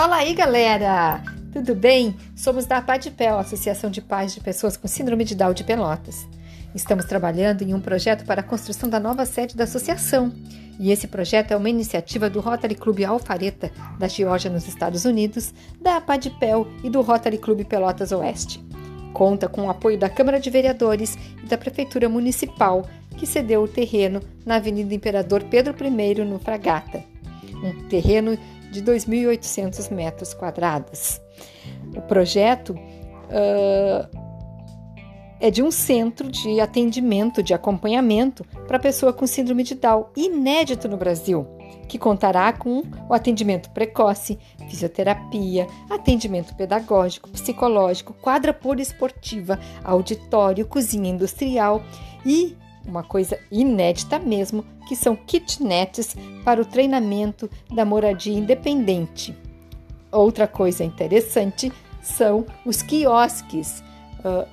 Fala aí, galera! Tudo bem? Somos da PADPEL, Associação de Pais de Pessoas com Síndrome de Down de Pelotas. Estamos trabalhando em um projeto para a construção da nova sede da associação. E esse projeto é uma iniciativa do Rotary Club Alfareta, da Geórgia, nos Estados Unidos, da PADPEL e do Rotary Club Pelotas Oeste. Conta com o apoio da Câmara de Vereadores e da Prefeitura Municipal, que cedeu o terreno na Avenida Imperador Pedro I, no Fragata. Um terreno de 2.800 metros quadrados. O projeto uh, é de um centro de atendimento, de acompanhamento para pessoa com síndrome de Down, inédito no Brasil, que contará com o atendimento precoce, fisioterapia, atendimento pedagógico, psicológico, quadra poliesportiva, auditório, cozinha industrial e uma coisa inédita mesmo, que são kitnets para o treinamento da moradia independente. Outra coisa interessante são os quiosques uh,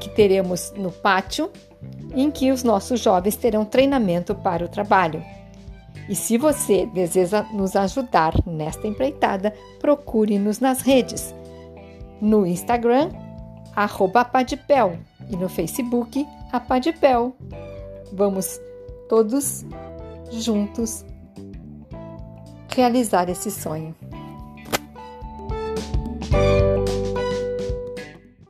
que teremos no pátio, em que os nossos jovens terão treinamento para o trabalho. E se você deseja nos ajudar nesta empreitada, procure-nos nas redes. No Instagram, arroba Padipel, e no Facebook, a Padipel. Vamos todos juntos realizar esse sonho.